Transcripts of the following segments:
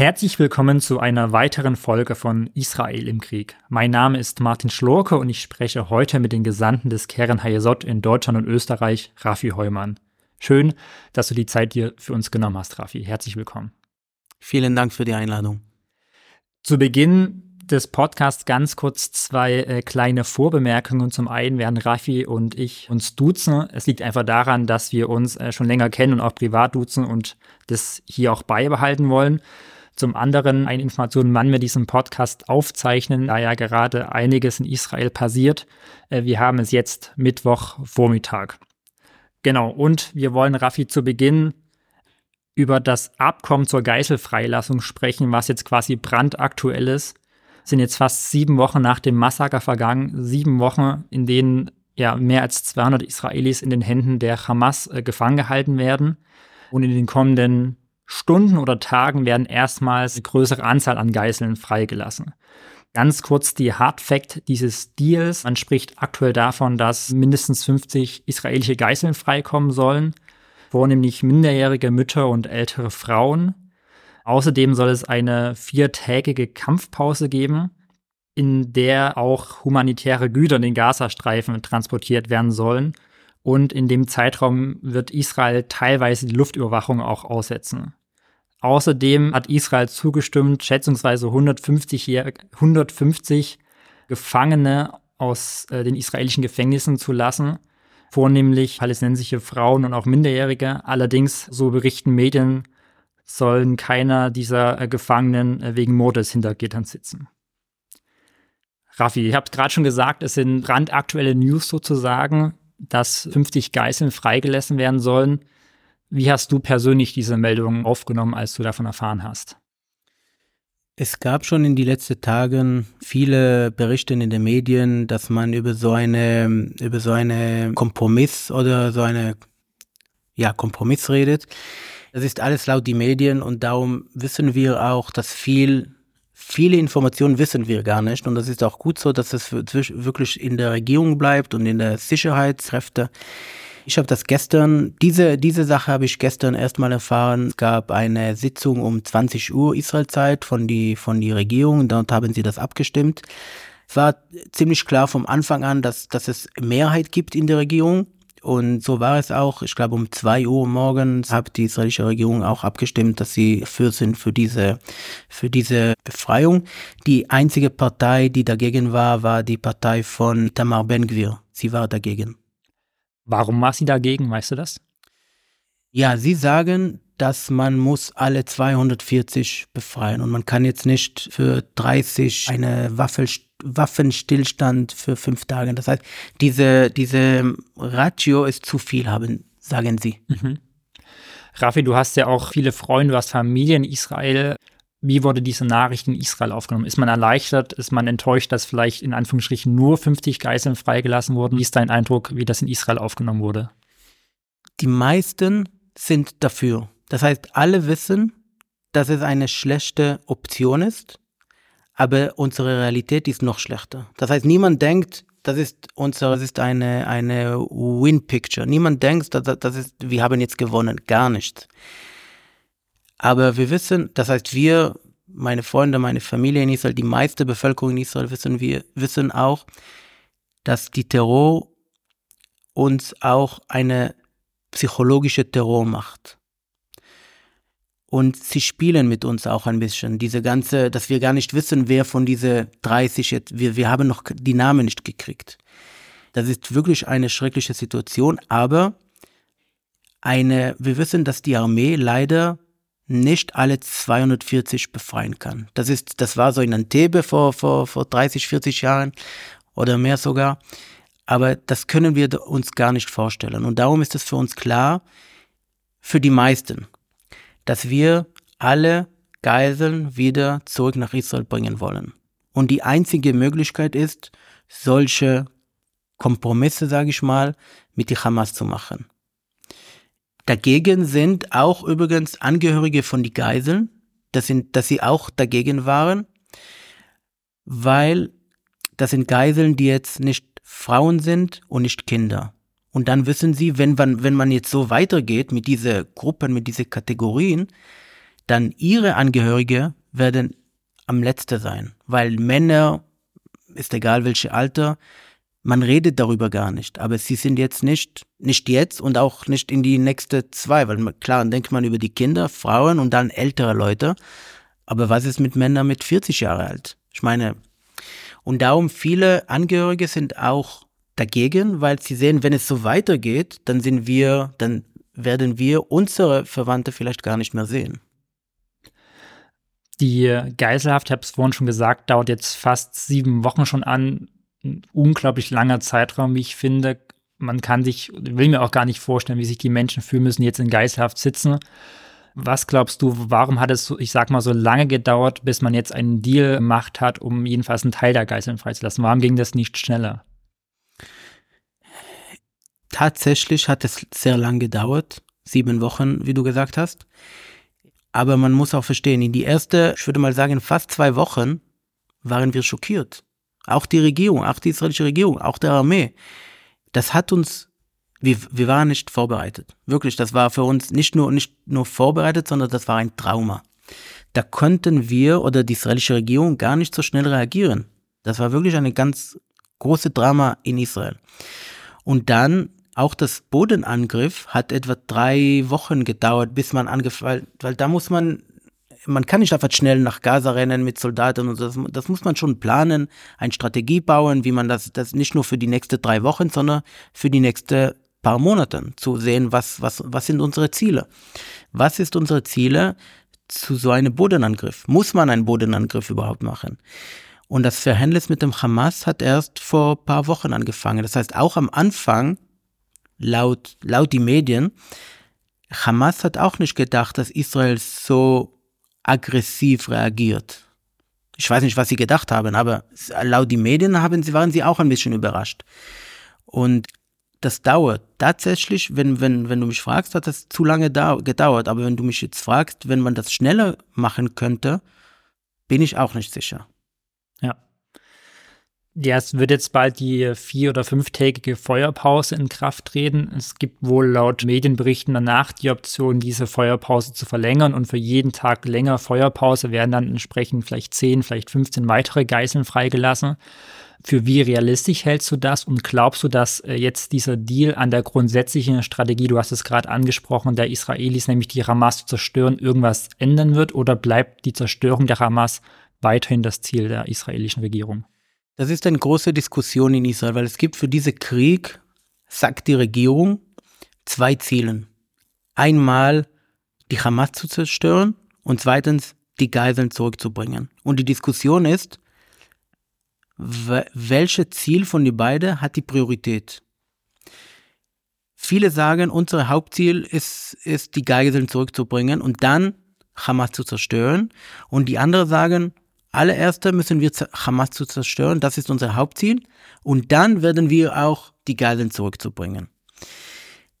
Herzlich willkommen zu einer weiteren Folge von Israel im Krieg. Mein Name ist Martin Schlorke und ich spreche heute mit den Gesandten des Keren Hayesot in Deutschland und Österreich, Rafi Heumann. Schön, dass du die Zeit dir für uns genommen hast, Rafi. Herzlich willkommen. Vielen Dank für die Einladung. Zu Beginn des Podcasts ganz kurz zwei äh, kleine Vorbemerkungen. Zum einen werden Rafi und ich uns duzen. Es liegt einfach daran, dass wir uns äh, schon länger kennen und auch privat duzen und das hier auch beibehalten wollen. Zum anderen eine Information, wann wir diesen Podcast aufzeichnen, da ja gerade einiges in Israel passiert. Äh, wir haben es jetzt Mittwochvormittag. Genau, und wir wollen Raffi zu Beginn über das Abkommen zur Geiselfreilassung sprechen, was jetzt quasi brandaktuell ist. Es sind jetzt fast sieben Wochen nach dem Massaker vergangen, sieben Wochen, in denen ja mehr als 200 Israelis in den Händen der Hamas äh, gefangen gehalten werden. Und in den kommenden Stunden oder Tagen werden erstmals eine größere Anzahl an Geiseln freigelassen. Ganz kurz die Hard Fact dieses Deals. Man spricht aktuell davon, dass mindestens 50 israelische Geiseln freikommen sollen, vornehmlich minderjährige Mütter und ältere Frauen. Außerdem soll es eine viertägige Kampfpause geben, in der auch humanitäre Güter in den Gazastreifen transportiert werden sollen. Und in dem Zeitraum wird Israel teilweise die Luftüberwachung auch aussetzen. Außerdem hat Israel zugestimmt, schätzungsweise 150, 150 Gefangene aus äh, den israelischen Gefängnissen zu lassen, vornehmlich palästinensische Frauen und auch Minderjährige. Allerdings, so berichten Medien, sollen keiner dieser äh, Gefangenen äh, wegen Mordes hinter Gittern sitzen. Raffi, ich habe gerade schon gesagt, es sind brandaktuelle News sozusagen, dass 50 Geiseln freigelassen werden sollen. Wie hast du persönlich diese Meldung aufgenommen, als du davon erfahren hast? Es gab schon in den letzten Tagen viele Berichte in den Medien, dass man über so eine, über so eine Kompromiss oder so eine, ja, Kompromiss redet. Das ist alles laut die Medien und darum wissen wir auch, dass viel, viele Informationen wissen wir gar nicht und das ist auch gut so, dass es wirklich in der Regierung bleibt und in der Sicherheitskräfte. Ich habe das gestern, diese, diese Sache habe ich gestern erstmal erfahren. Es gab eine Sitzung um 20 Uhr Israelzeit von die, von die Regierung. Dort haben sie das abgestimmt. Es war ziemlich klar vom Anfang an, dass, dass es Mehrheit gibt in der Regierung. Und so war es auch. Ich glaube, um zwei Uhr morgens hat die israelische Regierung auch abgestimmt, dass sie für sind für diese, für diese Befreiung. Die einzige Partei, die dagegen war, war die Partei von Tamar Ben-Gvir. Sie war dagegen. Warum war sie dagegen, weißt du das? Ja, sie sagen, dass man muss alle 240 befreien und man kann jetzt nicht für 30 eine Waffe, Waffenstillstand für fünf Tage. Das heißt, diese, diese Ratio ist zu viel, haben, sagen sie. Mhm. Rafi, du hast ja auch viele Freunde, du hast Familie in Israel. Wie wurde diese Nachricht in Israel aufgenommen? Ist man erleichtert? Ist man enttäuscht, dass vielleicht in Anführungsstrichen nur 50 Geiseln freigelassen wurden? Wie ist dein Eindruck, wie das in Israel aufgenommen wurde? Die meisten sind dafür. Das heißt, alle wissen, dass es eine schlechte Option ist, aber unsere Realität ist noch schlechter. Das heißt, niemand denkt, das ist unser, das ist eine, eine Win-Picture. Niemand denkt, dass, das ist, wir haben jetzt gewonnen. Gar nichts. Aber wir wissen, das heißt, wir, meine Freunde, meine Familie in Israel, die meiste Bevölkerung in Israel wissen wir, wissen auch, dass die Terror uns auch eine psychologische Terror macht. Und sie spielen mit uns auch ein bisschen. Diese ganze, dass wir gar nicht wissen, wer von diese 30 jetzt, wir, wir haben noch die Namen nicht gekriegt. Das ist wirklich eine schreckliche Situation, aber eine, wir wissen, dass die Armee leider nicht alle 240 befreien kann. Das ist, das war so in Antebe vor, vor, vor 30, 40 Jahren oder mehr sogar. Aber das können wir uns gar nicht vorstellen. Und darum ist es für uns klar, für die meisten, dass wir alle Geiseln wieder zurück nach Israel bringen wollen. Und die einzige Möglichkeit ist, solche Kompromisse, sage ich mal, mit die Hamas zu machen. Dagegen sind auch übrigens Angehörige von die Geiseln, dass, sind, dass sie auch dagegen waren, weil das sind Geiseln, die jetzt nicht Frauen sind und nicht Kinder. Und dann wissen sie, wenn man, wenn man jetzt so weitergeht mit diesen Gruppen, mit diesen Kategorien, dann ihre Angehörige werden am letzten sein, weil Männer, ist egal welche Alter, man redet darüber gar nicht, aber sie sind jetzt nicht, nicht jetzt und auch nicht in die nächste zwei, weil klar, dann denkt man über die Kinder, Frauen und dann ältere Leute. Aber was ist mit Männern mit 40 Jahre alt? Ich meine, und darum viele Angehörige sind auch dagegen, weil sie sehen, wenn es so weitergeht, dann sind wir, dann werden wir unsere Verwandte vielleicht gar nicht mehr sehen. Die Geiselhaft, ich habe es vorhin schon gesagt, dauert jetzt fast sieben Wochen schon an ein unglaublich langer Zeitraum, wie ich finde. Man kann sich, will mir auch gar nicht vorstellen, wie sich die Menschen fühlen müssen, jetzt in Geiselhaft sitzen. Was glaubst du, warum hat es, ich sag mal, so lange gedauert, bis man jetzt einen Deal gemacht hat, um jedenfalls einen Teil der Geiseln freizulassen? Warum ging das nicht schneller? Tatsächlich hat es sehr lange gedauert, sieben Wochen, wie du gesagt hast. Aber man muss auch verstehen, in die erste, ich würde mal sagen, fast zwei Wochen waren wir schockiert. Auch die Regierung, auch die israelische Regierung, auch der Armee. Das hat uns, wir, wir waren nicht vorbereitet. Wirklich, das war für uns nicht nur, nicht nur vorbereitet, sondern das war ein Trauma. Da konnten wir oder die israelische Regierung gar nicht so schnell reagieren. Das war wirklich eine ganz große Drama in Israel. Und dann auch das Bodenangriff hat etwa drei Wochen gedauert, bis man angefangen, weil da muss man man kann nicht einfach schnell nach Gaza rennen mit Soldaten und so. Das, das, muss man schon planen, eine Strategie bauen, wie man das, das nicht nur für die nächsten drei Wochen, sondern für die nächsten paar Monate zu sehen, was, was, was sind unsere Ziele. Was ist unsere Ziele zu so einem Bodenangriff? Muss man einen Bodenangriff überhaupt machen? Und das Verhältnis mit dem Hamas hat erst vor paar Wochen angefangen. Das heißt, auch am Anfang, laut, laut die Medien, Hamas hat auch nicht gedacht, dass Israel so aggressiv reagiert. Ich weiß nicht, was sie gedacht haben, aber laut die Medien haben sie, waren sie auch ein bisschen überrascht. Und das dauert. Tatsächlich, wenn, wenn, wenn du mich fragst, hat das zu lange gedauert. Aber wenn du mich jetzt fragst, wenn man das schneller machen könnte, bin ich auch nicht sicher. Ja. Es wird jetzt bald die vier- oder fünftägige Feuerpause in Kraft treten. Es gibt wohl laut Medienberichten danach die Option, diese Feuerpause zu verlängern und für jeden Tag länger Feuerpause werden dann entsprechend vielleicht 10, vielleicht 15 weitere Geiseln freigelassen. Für wie realistisch hältst du das und glaubst du, dass äh, jetzt dieser Deal an der grundsätzlichen Strategie, du hast es gerade angesprochen, der Israelis, nämlich die Hamas zu zerstören, irgendwas ändern wird oder bleibt die Zerstörung der Hamas weiterhin das Ziel der israelischen Regierung? Das ist eine große Diskussion in Israel, weil es gibt für diesen Krieg, sagt die Regierung, zwei Ziele. Einmal die Hamas zu zerstören und zweitens die Geiseln zurückzubringen. Und die Diskussion ist, welches Ziel von den beiden hat die Priorität? Viele sagen, unser Hauptziel ist, ist die Geiseln zurückzubringen und dann Hamas zu zerstören. Und die anderen sagen, allererster müssen wir Hamas zu zerstören, das ist unser Hauptziel. Und dann werden wir auch die Geiseln zurückzubringen.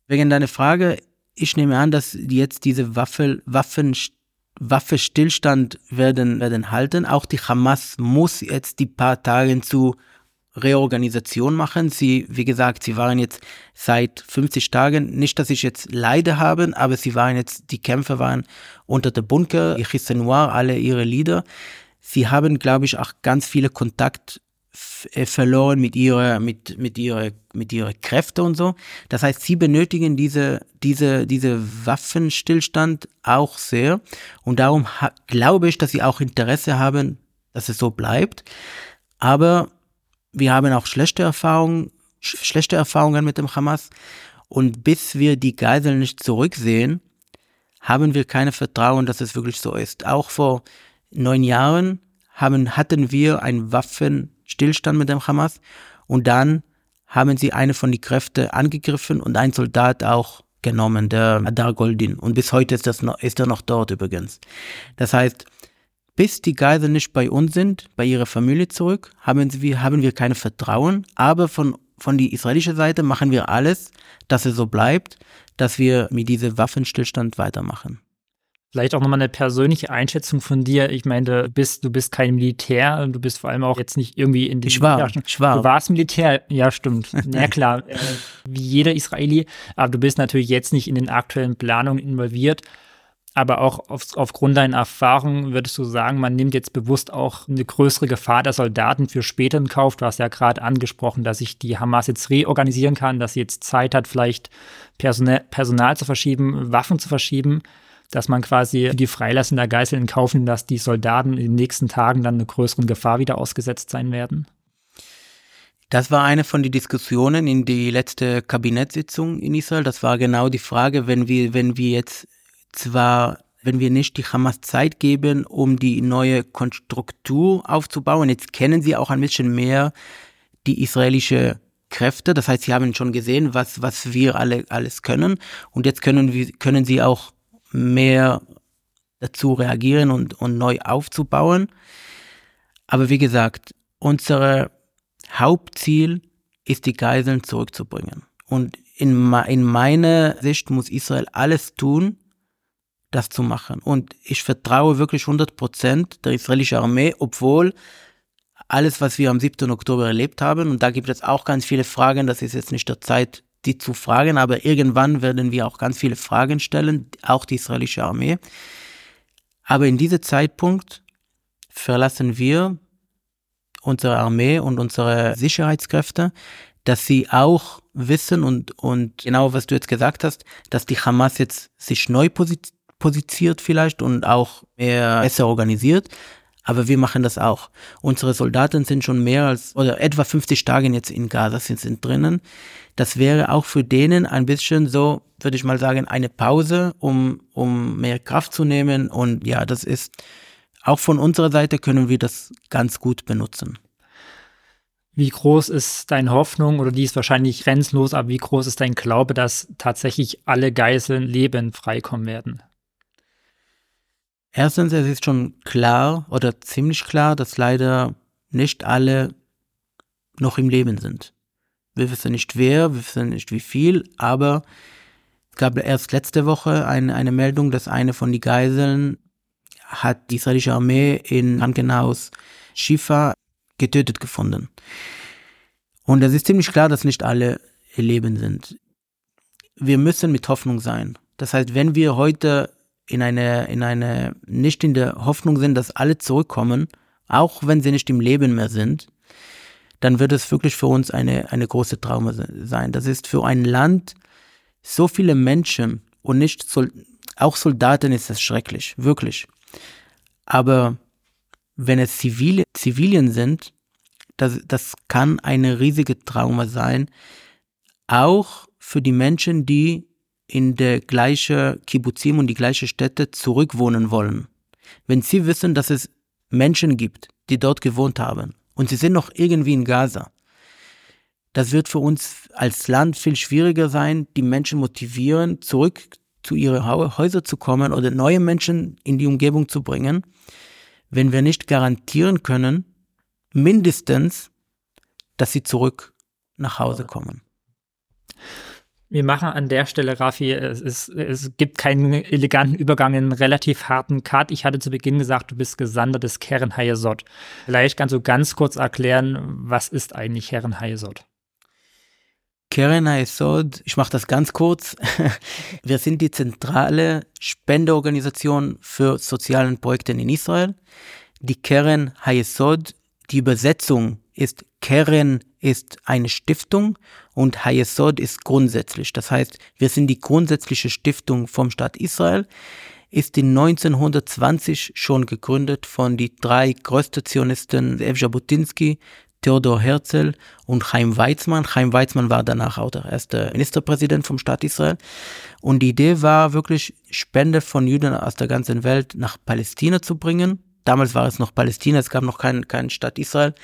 Wegen deiner Frage, ich nehme an, dass jetzt diese Waffe, Waffen, Waffenstillstand werden, werden halten. Auch die Hamas muss jetzt die paar Tage zu Reorganisation machen. Sie, wie gesagt, sie waren jetzt seit 50 Tagen, nicht, dass ich jetzt Leide habe, aber sie waren jetzt, die Kämpfe waren unter der Bunker, Chisse Noir, alle ihre Lieder sie haben, glaube ich, auch ganz viele Kontakt äh, verloren mit ihrer, mit, mit ihrer, mit ihrer Kräfte und so. Das heißt, sie benötigen diese, diese, diese Waffenstillstand auch sehr. Und darum glaube ich, dass sie auch Interesse haben, dass es so bleibt. Aber wir haben auch schlechte Erfahrungen, schlechte Erfahrungen mit dem Hamas. Und bis wir die Geiseln nicht zurücksehen, haben wir keine Vertrauen, dass es wirklich so ist. Auch vor neun Jahren haben, hatten wir einen Waffenstillstand mit dem Hamas und dann haben sie eine von den Kräften angegriffen und ein Soldat auch genommen, der Adar Goldin. Und bis heute ist, das noch, ist er noch dort übrigens. Das heißt, bis die Geiseln nicht bei uns sind, bei ihrer Familie zurück, haben, sie, haben wir keine Vertrauen. Aber von, von der israelischen Seite machen wir alles, dass es so bleibt, dass wir mit diesem Waffenstillstand weitermachen. Vielleicht auch nochmal eine persönliche Einschätzung von dir. Ich meine, du bist, du bist kein Militär, du bist vor allem auch jetzt nicht irgendwie in den Ich war, ich war. Du warst Militär, ja stimmt. ja klar, äh, wie jeder Israeli, aber du bist natürlich jetzt nicht in den aktuellen Planungen involviert. Aber auch auf, aufgrund deiner Erfahrung würdest du sagen, man nimmt jetzt bewusst auch eine größere Gefahr der Soldaten für später in Kauf. Du hast ja gerade angesprochen, dass sich die Hamas jetzt reorganisieren kann, dass sie jetzt Zeit hat, vielleicht Personal, Personal zu verschieben, Waffen zu verschieben, dass man quasi die Freilassung der Geiseln in dass die Soldaten in den nächsten Tagen dann einer größeren Gefahr wieder ausgesetzt sein werden. Das war eine von den Diskussionen in die letzte Kabinettssitzung in Israel. Das war genau die Frage, wenn wir, wenn wir jetzt zwar, wenn wir nicht die Hamas Zeit geben, um die neue Konstruktur aufzubauen, jetzt kennen sie auch ein bisschen mehr die israelische Kräfte. Das heißt, sie haben schon gesehen, was, was wir alle alles können. Und jetzt können wir, können sie auch mehr dazu reagieren und, und neu aufzubauen. Aber wie gesagt, unser Hauptziel ist, die Geiseln zurückzubringen. Und in, in meiner Sicht muss Israel alles tun, das zu machen. Und ich vertraue wirklich 100 Prozent der israelischen Armee, obwohl alles, was wir am 7. Oktober erlebt haben, und da gibt es auch ganz viele Fragen, das ist jetzt nicht der Zeit, die zu fragen, aber irgendwann werden wir auch ganz viele Fragen stellen, auch die israelische Armee. Aber in diesem Zeitpunkt verlassen wir unsere Armee und unsere Sicherheitskräfte, dass sie auch wissen und, und genau was du jetzt gesagt hast, dass die Hamas jetzt sich neu positioniert vielleicht und auch mehr besser organisiert. Aber wir machen das auch. Unsere Soldaten sind schon mehr als, oder etwa 50 Tage jetzt in Gaza sind, sind drinnen. Das wäre auch für denen ein bisschen so, würde ich mal sagen, eine Pause, um, um mehr Kraft zu nehmen. Und ja, das ist, auch von unserer Seite können wir das ganz gut benutzen. Wie groß ist deine Hoffnung, oder die ist wahrscheinlich grenzlos, aber wie groß ist dein Glaube, dass tatsächlich alle Geiseln lebend freikommen werden? Erstens, es ist schon klar oder ziemlich klar, dass leider nicht alle noch im Leben sind. Wir wissen nicht wer, wir wissen nicht wie viel, aber es gab erst letzte Woche eine, eine Meldung, dass eine von den Geiseln hat die israelische Armee in Krankenhaus Shifa getötet gefunden. Und es ist ziemlich klar, dass nicht alle Leben sind. Wir müssen mit Hoffnung sein. Das heißt, wenn wir heute in eine, in eine, nicht in der Hoffnung sind, dass alle zurückkommen, auch wenn sie nicht im Leben mehr sind, dann wird es wirklich für uns eine, eine große Trauma sein. Das ist für ein Land so viele Menschen und nicht, Sol auch Soldaten ist das schrecklich, wirklich. Aber wenn es Zivile, Zivilien sind, das, das kann eine riesige Trauma sein, auch für die Menschen, die in der gleiche Kibbuzim und die gleiche Städte zurückwohnen wollen. Wenn sie wissen, dass es Menschen gibt, die dort gewohnt haben und sie sind noch irgendwie in Gaza, das wird für uns als Land viel schwieriger sein, die Menschen motivieren, zurück zu ihren Häusern zu kommen oder neue Menschen in die Umgebung zu bringen, wenn wir nicht garantieren können, mindestens, dass sie zurück nach Hause kommen. Wir machen an der Stelle, Rafi, es, ist, es gibt keinen eleganten Übergang in einen relativ harten Cut. Ich hatte zu Beginn gesagt, du bist Gesandter des Keren Hayesod. Vielleicht kannst du ganz kurz erklären, was ist eigentlich Keren Hayesod? Keren Hayesod, ich mache das ganz kurz. Wir sind die zentrale Spendeorganisation für soziale Projekte in Israel. Die Keren Hayesod, die Übersetzung ist Keren ist eine Stiftung und Hayesod ist grundsätzlich. Das heißt, wir sind die grundsätzliche Stiftung vom Staat Israel, ist in 1920 schon gegründet von die drei größten Zionisten, Ev Jabotinsky, Theodor Herzl und Chaim Weizmann. Chaim Weizmann war danach auch der erste Ministerpräsident vom Staat Israel. Und die Idee war wirklich, Spende von Juden aus der ganzen Welt nach Palästina zu bringen damals war es noch Palästina, es gab noch keinen kein Staat Israel,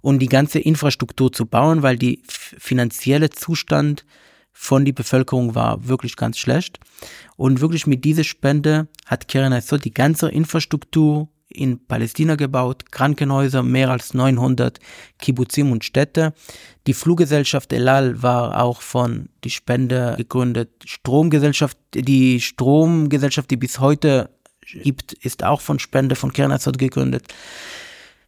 und die ganze Infrastruktur zu bauen, weil die finanzielle Zustand von der Bevölkerung war wirklich ganz schlecht. Und wirklich mit dieser Spende hat Keren Hassot die ganze Infrastruktur in Palästina gebaut, Krankenhäuser, mehr als 900 Kibbuzim und Städte. Die Fluggesellschaft Elal war auch von die Spende gegründet. Stromgesellschaft, die Stromgesellschaft, die bis heute gibt, ist auch von Spende von Kernazot gegründet.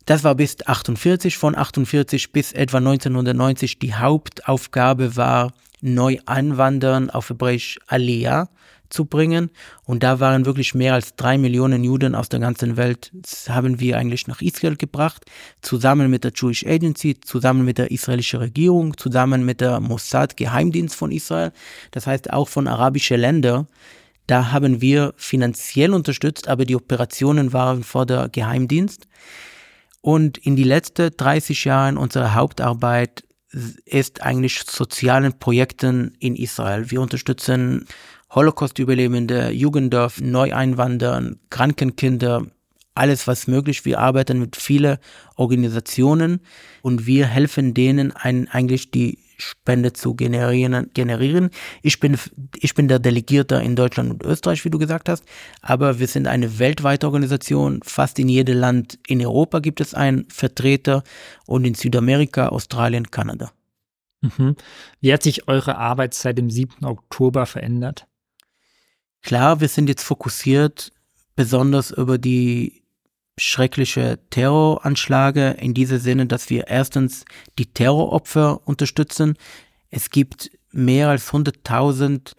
Das war bis 48, von 48 bis etwa 1990 die Hauptaufgabe war, neu einwandern, auf Hebräisch Aliyah zu bringen. Und da waren wirklich mehr als drei Millionen Juden aus der ganzen Welt, das haben wir eigentlich nach Israel gebracht, zusammen mit der Jewish Agency, zusammen mit der israelischen Regierung, zusammen mit der Mossad Geheimdienst von Israel, das heißt auch von arabischen Ländern. Da haben wir finanziell unterstützt, aber die Operationen waren vor der Geheimdienst. Und in die letzten 30 Jahren unserer Hauptarbeit ist eigentlich sozialen Projekten in Israel. Wir unterstützen Holocaust-Überlebende, Jugenddorf, Neueinwandern, Krankenkinder, alles was möglich. Wir arbeiten mit vielen Organisationen und wir helfen denen ein, eigentlich die Spende zu generieren. generieren. Ich, bin, ich bin der Delegierte in Deutschland und Österreich, wie du gesagt hast, aber wir sind eine weltweite Organisation. Fast in jedem Land in Europa gibt es einen Vertreter und in Südamerika, Australien, Kanada. Mhm. Wie hat sich eure Arbeit seit dem 7. Oktober verändert? Klar, wir sind jetzt fokussiert besonders über die schreckliche Terroranschläge in diesem Sinne, dass wir erstens die Terroropfer unterstützen. Es gibt mehr als 100.000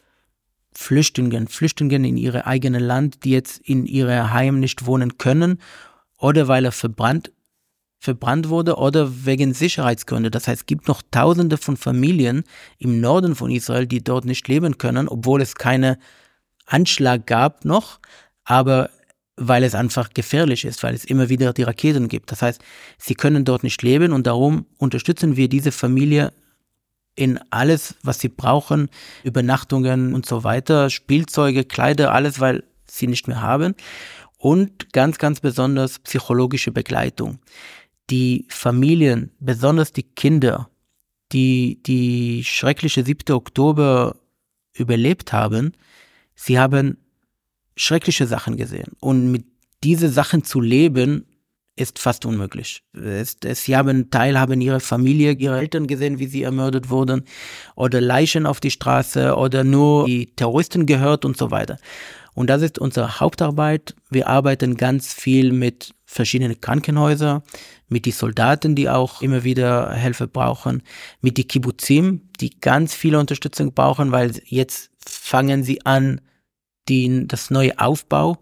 Flüchtlinge, Flüchtlinge in ihre eigene Land, die jetzt in ihre Heim nicht wohnen können oder weil er verbrannt, verbrannt wurde oder wegen Sicherheitsgründe. Das heißt, es gibt noch Tausende von Familien im Norden von Israel, die dort nicht leben können, obwohl es keine Anschlag gab noch, aber weil es einfach gefährlich ist, weil es immer wieder die Raketen gibt. Das heißt, sie können dort nicht leben und darum unterstützen wir diese Familie in alles, was sie brauchen, Übernachtungen und so weiter, Spielzeuge, Kleider, alles, weil sie nicht mehr haben. Und ganz, ganz besonders psychologische Begleitung. Die Familien, besonders die Kinder, die die schreckliche 7. Oktober überlebt haben, sie haben schreckliche Sachen gesehen. Und mit diese Sachen zu leben, ist fast unmöglich. Sie haben Teilhaben ihrer Familie, ihre Eltern gesehen, wie sie ermordet wurden, oder Leichen auf die Straße, oder nur die Terroristen gehört und so weiter. Und das ist unsere Hauptarbeit. Wir arbeiten ganz viel mit verschiedenen Krankenhäusern, mit den Soldaten, die auch immer wieder Hilfe brauchen, mit den Kibbutzim, die ganz viele Unterstützung brauchen, weil jetzt fangen sie an, die, das neue Aufbau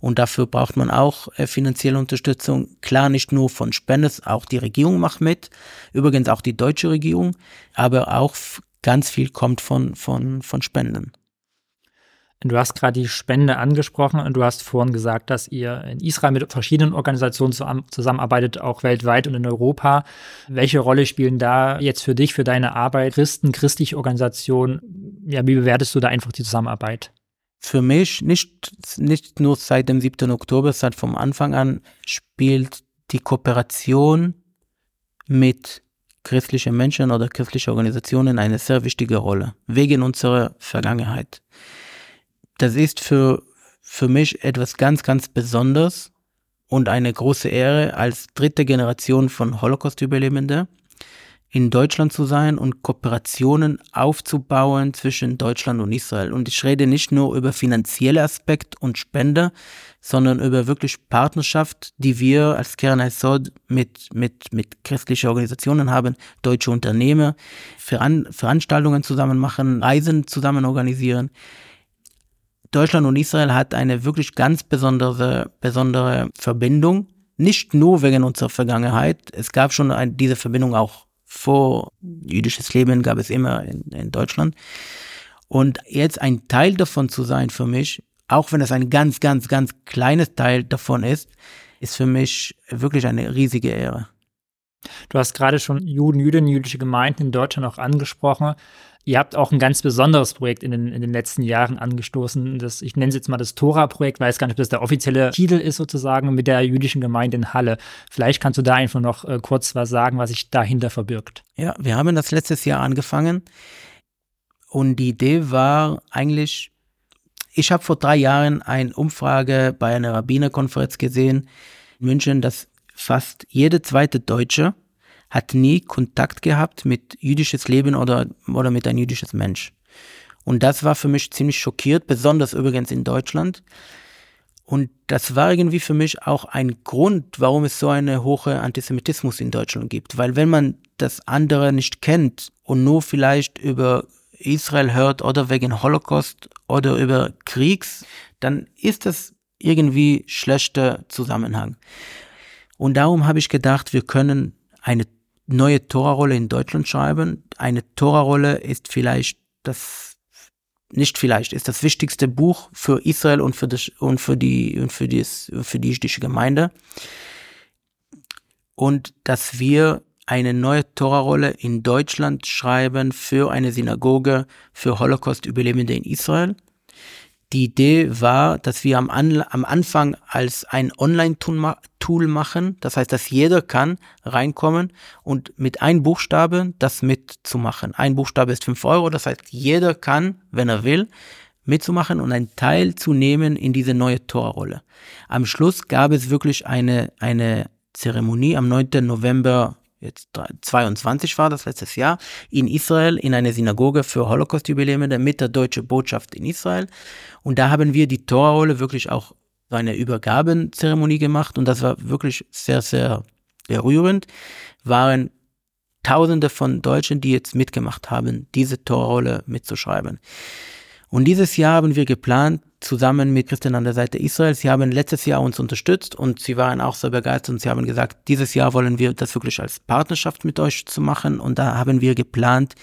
und dafür braucht man auch äh, finanzielle Unterstützung. Klar, nicht nur von Spendes, auch die Regierung macht mit, übrigens auch die deutsche Regierung, aber auch ganz viel kommt von, von, von Spenden. Du hast gerade die Spende angesprochen und du hast vorhin gesagt, dass ihr in Israel mit verschiedenen Organisationen zusammenarbeitet, auch weltweit und in Europa. Welche Rolle spielen da jetzt für dich, für deine Arbeit Christen, christliche Organisationen? Ja, wie bewertest du da einfach die Zusammenarbeit? Für mich nicht, nicht nur seit dem 7. Oktober, seit vom Anfang an spielt die Kooperation mit christlichen Menschen oder christlichen Organisationen eine sehr wichtige Rolle, wegen unserer Vergangenheit. Das ist für, für mich etwas ganz, ganz Besonderes und eine große Ehre als dritte Generation von Holocaust-Überlebenden in Deutschland zu sein und Kooperationen aufzubauen zwischen Deutschland und Israel. Und ich rede nicht nur über finanzielle Aspekt und Spende, sondern über wirklich Partnerschaft, die wir als Kern Sod mit, mit, mit christlichen Organisationen haben, deutsche Unternehmen, Veran Veranstaltungen zusammen machen, Reisen zusammen organisieren. Deutschland und Israel hat eine wirklich ganz besondere, besondere Verbindung. Nicht nur wegen unserer Vergangenheit. Es gab schon ein, diese Verbindung auch vor jüdisches Leben gab es immer in, in Deutschland. Und jetzt ein Teil davon zu sein für mich, auch wenn es ein ganz, ganz, ganz kleines Teil davon ist, ist für mich wirklich eine riesige Ehre. Du hast gerade schon Juden, Jüdinnen, jüdische Gemeinden in Deutschland auch angesprochen. Ihr habt auch ein ganz besonderes Projekt in den, in den letzten Jahren angestoßen. Das, ich nenne es jetzt mal das Tora-Projekt, weiß gar nicht, ob das der offizielle Titel ist sozusagen mit der jüdischen Gemeinde in Halle. Vielleicht kannst du da einfach noch äh, kurz was sagen, was sich dahinter verbirgt. Ja, wir haben das letztes Jahr angefangen und die Idee war eigentlich, ich habe vor drei Jahren eine Umfrage bei einer Rabbinerkonferenz gesehen in München, dass fast jede zweite Deutsche hat nie Kontakt gehabt mit jüdisches Leben oder, oder mit ein jüdisches Mensch. Und das war für mich ziemlich schockiert, besonders übrigens in Deutschland. Und das war irgendwie für mich auch ein Grund, warum es so eine hohe Antisemitismus in Deutschland gibt. Weil wenn man das andere nicht kennt und nur vielleicht über, Israel hört oder wegen Holocaust oder über Kriegs, dann ist das irgendwie schlechter Zusammenhang. Und darum habe ich gedacht, wir können eine neue Tora-Rolle in Deutschland schreiben. Eine Tora-Rolle ist vielleicht das, nicht vielleicht, ist das wichtigste Buch für Israel und für, das, und für die, und für die, für die jüdische Gemeinde. Und dass wir eine neue Tora-Rolle in Deutschland schreiben für eine Synagoge für Holocaust-Überlebende in Israel. Die Idee war, dass wir am, An am Anfang als ein Online-Tool machen. Das heißt, dass jeder kann reinkommen und mit einem Buchstabe das mitzumachen. Ein Buchstabe ist fünf Euro. Das heißt, jeder kann, wenn er will, mitzumachen und einen Teil zu nehmen in diese neue Torrolle. Am Schluss gab es wirklich eine, eine Zeremonie am 9. November jetzt 22 war das letztes Jahr, in Israel in einer Synagoge für Holocaust-Überlebende mit der deutschen Botschaft in Israel. Und da haben wir die Torrolle wirklich auch so eine Übergabenzeremonie gemacht und das war wirklich sehr, sehr berührend. Waren Tausende von Deutschen, die jetzt mitgemacht haben, diese Torrolle mitzuschreiben. Und dieses Jahr haben wir geplant, zusammen mit Christian an der Seite Israels. Sie haben letztes Jahr uns unterstützt und sie waren auch sehr begeistert und sie haben gesagt, dieses Jahr wollen wir das wirklich als Partnerschaft mit euch zu machen und da haben wir geplant,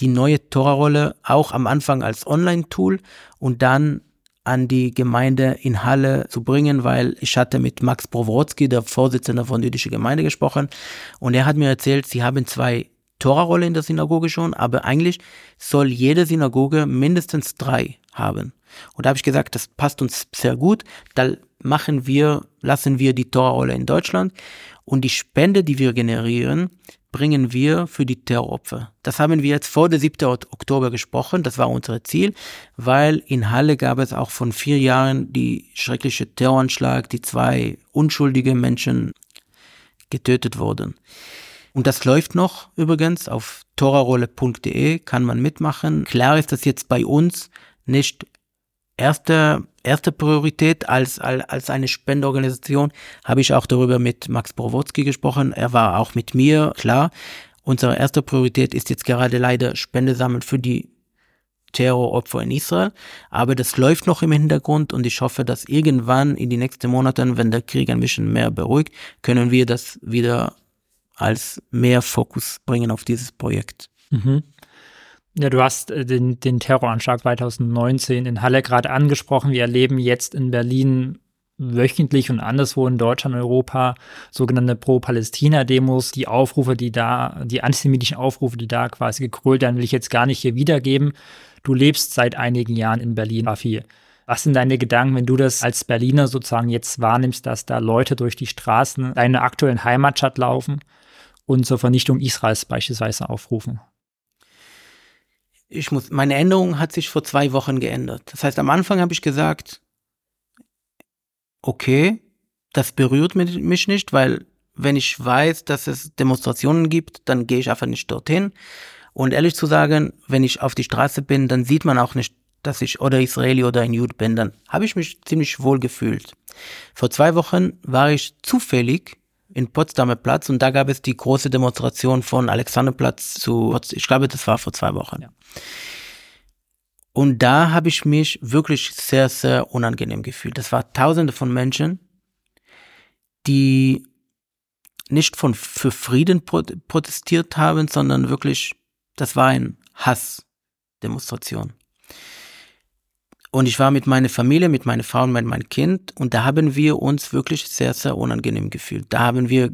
die neue Tora-Rolle auch am Anfang als Online-Tool und dann an die Gemeinde in Halle zu bringen, weil ich hatte mit Max Browrotzki, der Vorsitzende von der jüdischen Gemeinde, gesprochen und er hat mir erzählt, sie haben zwei Tora-Rolle in der Synagoge schon, aber eigentlich soll jede Synagoge mindestens drei haben. Und da habe ich gesagt, das passt uns sehr gut. Da machen wir, lassen wir die Torrolle in Deutschland und die Spende, die wir generieren, bringen wir für die Terroropfer. Das haben wir jetzt vor der 7. Oktober gesprochen, das war unser Ziel, weil in Halle gab es auch von vier Jahren die schreckliche Terroranschlag, die zwei unschuldige Menschen getötet wurden. Und das läuft noch übrigens auf torarolle.de, kann man mitmachen. Klar ist das jetzt bei uns nicht erste, erste Priorität als, als, eine Spendeorganisation habe ich auch darüber mit Max Borowotski gesprochen. Er war auch mit mir, klar. Unsere erste Priorität ist jetzt gerade leider Spende sammeln für die Terroropfer in Israel. Aber das läuft noch im Hintergrund und ich hoffe, dass irgendwann in die nächsten Monaten, wenn der Krieg ein bisschen mehr beruhigt, können wir das wieder als mehr Fokus bringen auf dieses Projekt. Mhm. Ja, du hast äh, den, den Terroranschlag 2019 in Halle gerade angesprochen. Wir erleben jetzt in Berlin wöchentlich und anderswo in Deutschland Europa sogenannte Pro-Palästina-Demos. Die Aufrufe, die da, die antisemitischen Aufrufe, die da quasi gekrölt werden, will ich jetzt gar nicht hier wiedergeben. Du lebst seit einigen Jahren in Berlin, Rafi. Was sind deine Gedanken, wenn du das als Berliner sozusagen jetzt wahrnimmst, dass da Leute durch die Straßen deiner aktuellen Heimatstadt laufen und zur Vernichtung Israels beispielsweise aufrufen? Ich muss, meine Änderung hat sich vor zwei Wochen geändert. Das heißt, am Anfang habe ich gesagt, okay, das berührt mich nicht, weil wenn ich weiß, dass es Demonstrationen gibt, dann gehe ich einfach nicht dorthin. Und ehrlich zu sagen, wenn ich auf die Straße bin, dann sieht man auch nicht, dass ich oder Israeli oder ein Jude bin. Dann habe ich mich ziemlich wohl gefühlt. Vor zwei Wochen war ich zufällig in Potsdamer Platz und da gab es die große Demonstration von Alexanderplatz zu, ich glaube, das war vor zwei Wochen. Ja. Und da habe ich mich wirklich sehr, sehr unangenehm gefühlt. Das war tausende von Menschen, die nicht von, für Frieden protestiert haben, sondern wirklich, das war ein Hassdemonstration. Und ich war mit meiner Familie, mit meiner Frau und mit meinem Kind und da haben wir uns wirklich sehr, sehr unangenehm gefühlt. Da haben wir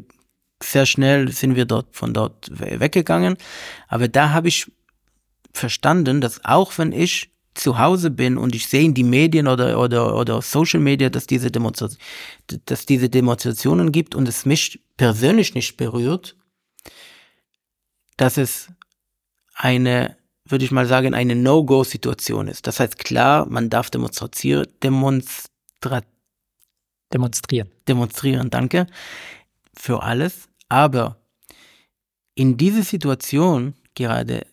sehr schnell sind wir dort von dort weggegangen. Aber da habe ich verstanden, dass auch wenn ich zu Hause bin und ich sehe in die Medien oder, oder, oder Social Media, dass diese, Demonstration, dass diese Demonstrationen gibt und es mich persönlich nicht berührt, dass es eine würde ich mal sagen, eine No-Go-Situation ist. Das heißt, klar, man darf demonstrieren, demonstra demonstrieren. Demonstrieren, danke, für alles. Aber in dieser Situation gerade,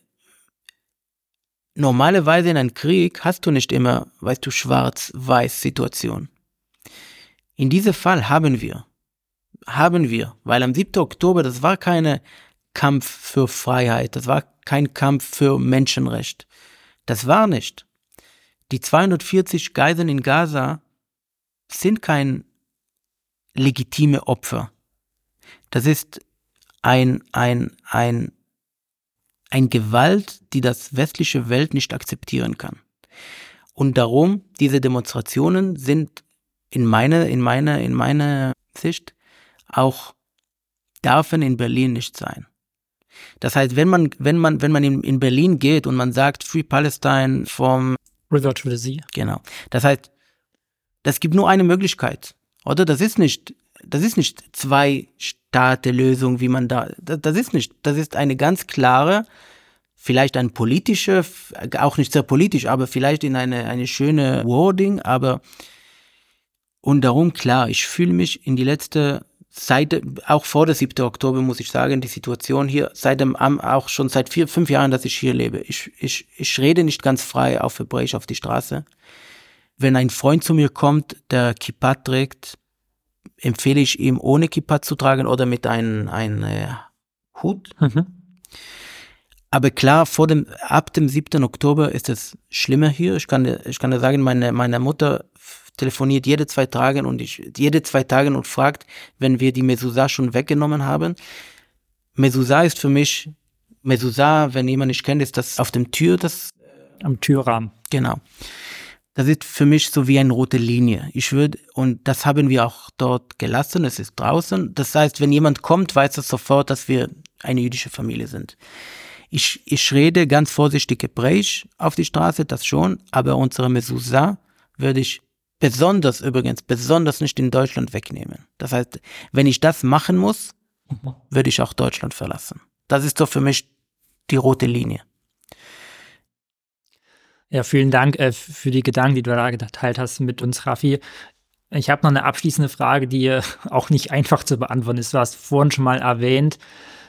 normalerweise in einem Krieg hast du nicht immer, weißt du, schwarz-weiß-Situation. In diesem Fall haben wir, haben wir, weil am 7. Oktober, das war keine Kampf für Freiheit, das war kein Kampf für Menschenrecht. Das war nicht. Die 240 Geiseln in Gaza sind kein legitime Opfer. Das ist ein, ein, ein, ein Gewalt, die das westliche Welt nicht akzeptieren kann. Und darum, diese Demonstrationen sind in meiner, in meiner, in meiner Sicht auch dürfen in Berlin nicht sein. Das heißt, wenn man, wenn man, wenn man in, in Berlin geht und man sagt Free Palestine vom River to the Sea. Genau. Das heißt, das gibt nur eine Möglichkeit. Oder? Das ist nicht, das ist nicht zwei Staate-Lösung, wie man da, das, das ist nicht, das ist eine ganz klare, vielleicht ein politische, auch nicht sehr politisch, aber vielleicht in eine, eine schöne Wording, aber und darum, klar, ich fühle mich in die letzte seit, auch vor der 7. Oktober muss ich sagen, die Situation hier, seit dem, auch schon seit vier, fünf Jahren, dass ich hier lebe. Ich, ich, ich rede nicht ganz frei auf Hebräisch auf die Straße. Wenn ein Freund zu mir kommt, der Kippa trägt, empfehle ich ihm, ohne Kippa zu tragen oder mit einem, einem äh, Hut. Mhm. Aber klar, vor dem, ab dem 7. Oktober ist es schlimmer hier. Ich kann, ich kann dir sagen, meine, meine Mutter telefoniert jede zwei Tage und ich, jede zwei Tage und fragt, wenn wir die Mezuzah schon weggenommen haben. Mezuzah ist für mich, Mezuzah, wenn jemand nicht kennt, ist das auf dem Tür, das. Am Türrahmen. Genau. Das ist für mich so wie eine rote Linie. Ich würde, und das haben wir auch dort gelassen, es ist draußen. Das heißt, wenn jemand kommt, weiß er sofort, dass wir eine jüdische Familie sind. Ich, ich rede ganz vorsichtig Hebräisch auf die Straße, das schon, aber unsere Mezuzah würde ich besonders übrigens, besonders nicht in Deutschland wegnehmen. Das heißt, wenn ich das machen muss, würde ich auch Deutschland verlassen. Das ist so für mich die rote Linie. Ja, vielen Dank äh, für die Gedanken, die du da geteilt hast mit uns, Raffi. Ich habe noch eine abschließende Frage, die äh, auch nicht einfach zu beantworten ist. Du hast vorhin schon mal erwähnt,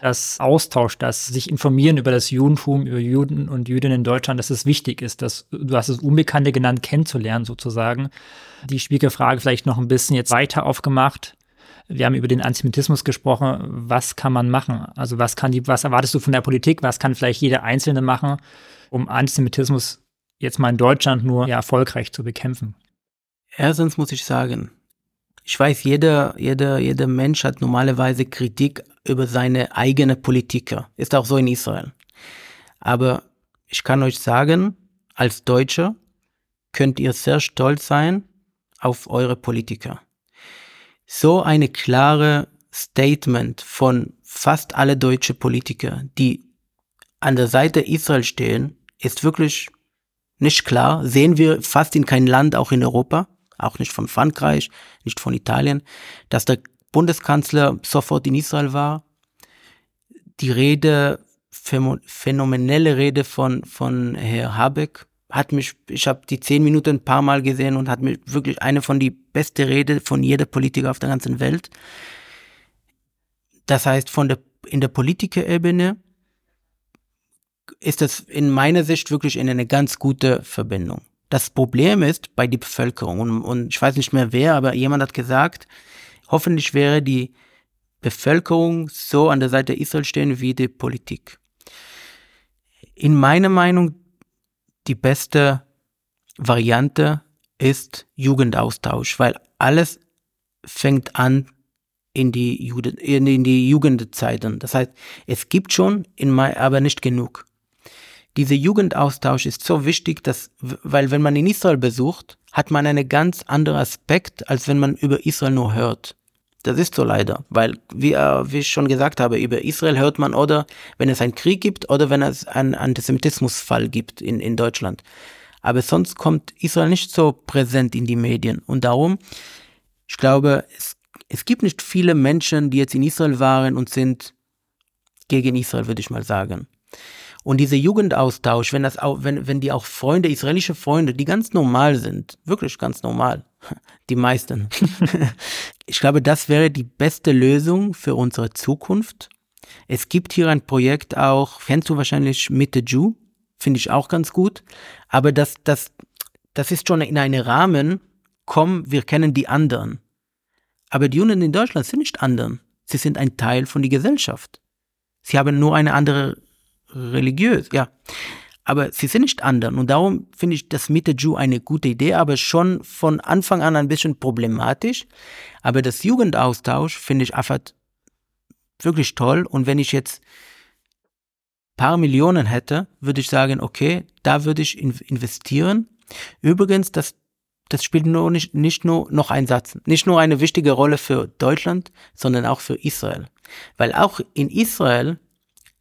dass Austausch, dass sich informieren über das Judentum, über Juden und Jüdinnen in Deutschland, dass es wichtig ist, dass du hast es Unbekannte genannt, kennenzulernen sozusagen. Die Spiegelfrage vielleicht noch ein bisschen jetzt weiter aufgemacht. Wir haben über den Antisemitismus gesprochen. Was kann man machen? Also was kann die, was erwartest du von der Politik? Was kann vielleicht jeder Einzelne machen, um Antisemitismus jetzt mal in Deutschland nur ja, erfolgreich zu bekämpfen? Erstens muss ich sagen, ich weiß, jeder, jeder, jeder Mensch hat normalerweise Kritik über seine eigene Politiker. Ist auch so in Israel. Aber ich kann euch sagen, als Deutscher könnt ihr sehr stolz sein auf eure Politiker. So eine klare Statement von fast alle deutsche Politiker, die an der Seite Israel stehen, ist wirklich nicht klar. Sehen wir fast in kein Land, auch in Europa auch nicht von Frankreich, nicht von Italien, dass der Bundeskanzler sofort in Israel war. Die Rede, phänomenelle Rede von, von Herr Habeck, hat mich, ich habe die zehn Minuten ein paar Mal gesehen und hat mir wirklich eine von die beste Rede von jeder Politiker auf der ganzen Welt. Das heißt, von der, in der Politikerebene ist das in meiner Sicht wirklich in eine ganz gute Verbindung. Das Problem ist bei der Bevölkerung, und, und ich weiß nicht mehr wer, aber jemand hat gesagt, hoffentlich wäre die Bevölkerung so an der Seite Israel stehen wie die Politik. In meiner Meinung, die beste Variante ist Jugendaustausch, weil alles fängt an in die, Jugend, in die Jugendzeiten. Das heißt, es gibt schon, in, aber nicht genug dieser Jugendaustausch ist so wichtig, dass, weil wenn man in Israel besucht, hat man einen ganz anderen Aspekt, als wenn man über Israel nur hört. Das ist so leider, weil, wie, äh, wie ich schon gesagt habe, über Israel hört man oder wenn es einen Krieg gibt oder wenn es einen Antisemitismusfall gibt in, in Deutschland. Aber sonst kommt Israel nicht so präsent in die Medien. Und darum, ich glaube, es, es gibt nicht viele Menschen, die jetzt in Israel waren und sind gegen Israel, würde ich mal sagen. Und dieser Jugendaustausch, wenn das auch, wenn, wenn die auch Freunde, israelische Freunde, die ganz normal sind, wirklich ganz normal, die meisten. ich glaube, das wäre die beste Lösung für unsere Zukunft. Es gibt hier ein Projekt auch, kennst du wahrscheinlich Mitte Ju, finde ich auch ganz gut. Aber das, das, das ist schon in einem Rahmen, komm, wir kennen die anderen. Aber die Juden in Deutschland sind nicht anderen. Sie sind ein Teil von der Gesellschaft. Sie haben nur eine andere religiös, ja. aber sie sind nicht anderen. Und darum finde ich das mit der Jew eine gute Idee, aber schon von Anfang an ein bisschen problematisch. Aber das Jugendaustausch finde ich einfach wirklich toll. Und wenn ich jetzt paar Millionen hätte, würde ich sagen, okay, da würde ich investieren. Übrigens, das, das spielt nur nicht, nicht nur noch ein Satz, nicht nur eine wichtige Rolle für Deutschland, sondern auch für Israel. Weil auch in Israel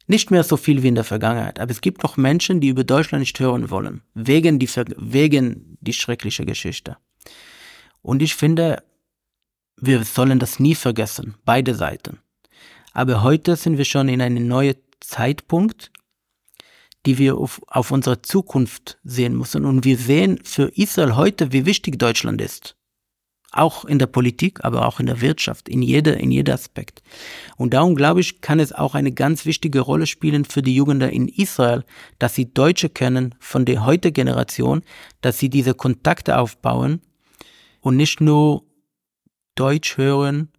nicht mehr so viel wie in der Vergangenheit. Aber es gibt noch Menschen, die über Deutschland nicht hören wollen. Wegen die, wegen die schreckliche Geschichte. Und ich finde, wir sollen das nie vergessen. Beide Seiten. Aber heute sind wir schon in einem neuen Zeitpunkt, die wir auf, auf unsere Zukunft sehen müssen. Und wir sehen für Israel heute, wie wichtig Deutschland ist auch in der Politik, aber auch in der Wirtschaft, in jeder, in jeder Aspekt. Und darum glaube ich, kann es auch eine ganz wichtige Rolle spielen für die Jugend in Israel, dass sie Deutsche kennen von der heutigen Generation, dass sie diese Kontakte aufbauen und nicht nur Deutsch hören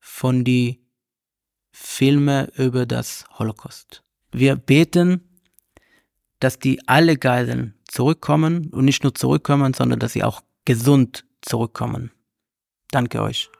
von die Filme über das Holocaust. Wir beten, dass die alle Geiseln zurückkommen und nicht nur zurückkommen, sondern dass sie auch gesund zurückkommen. Danke euch.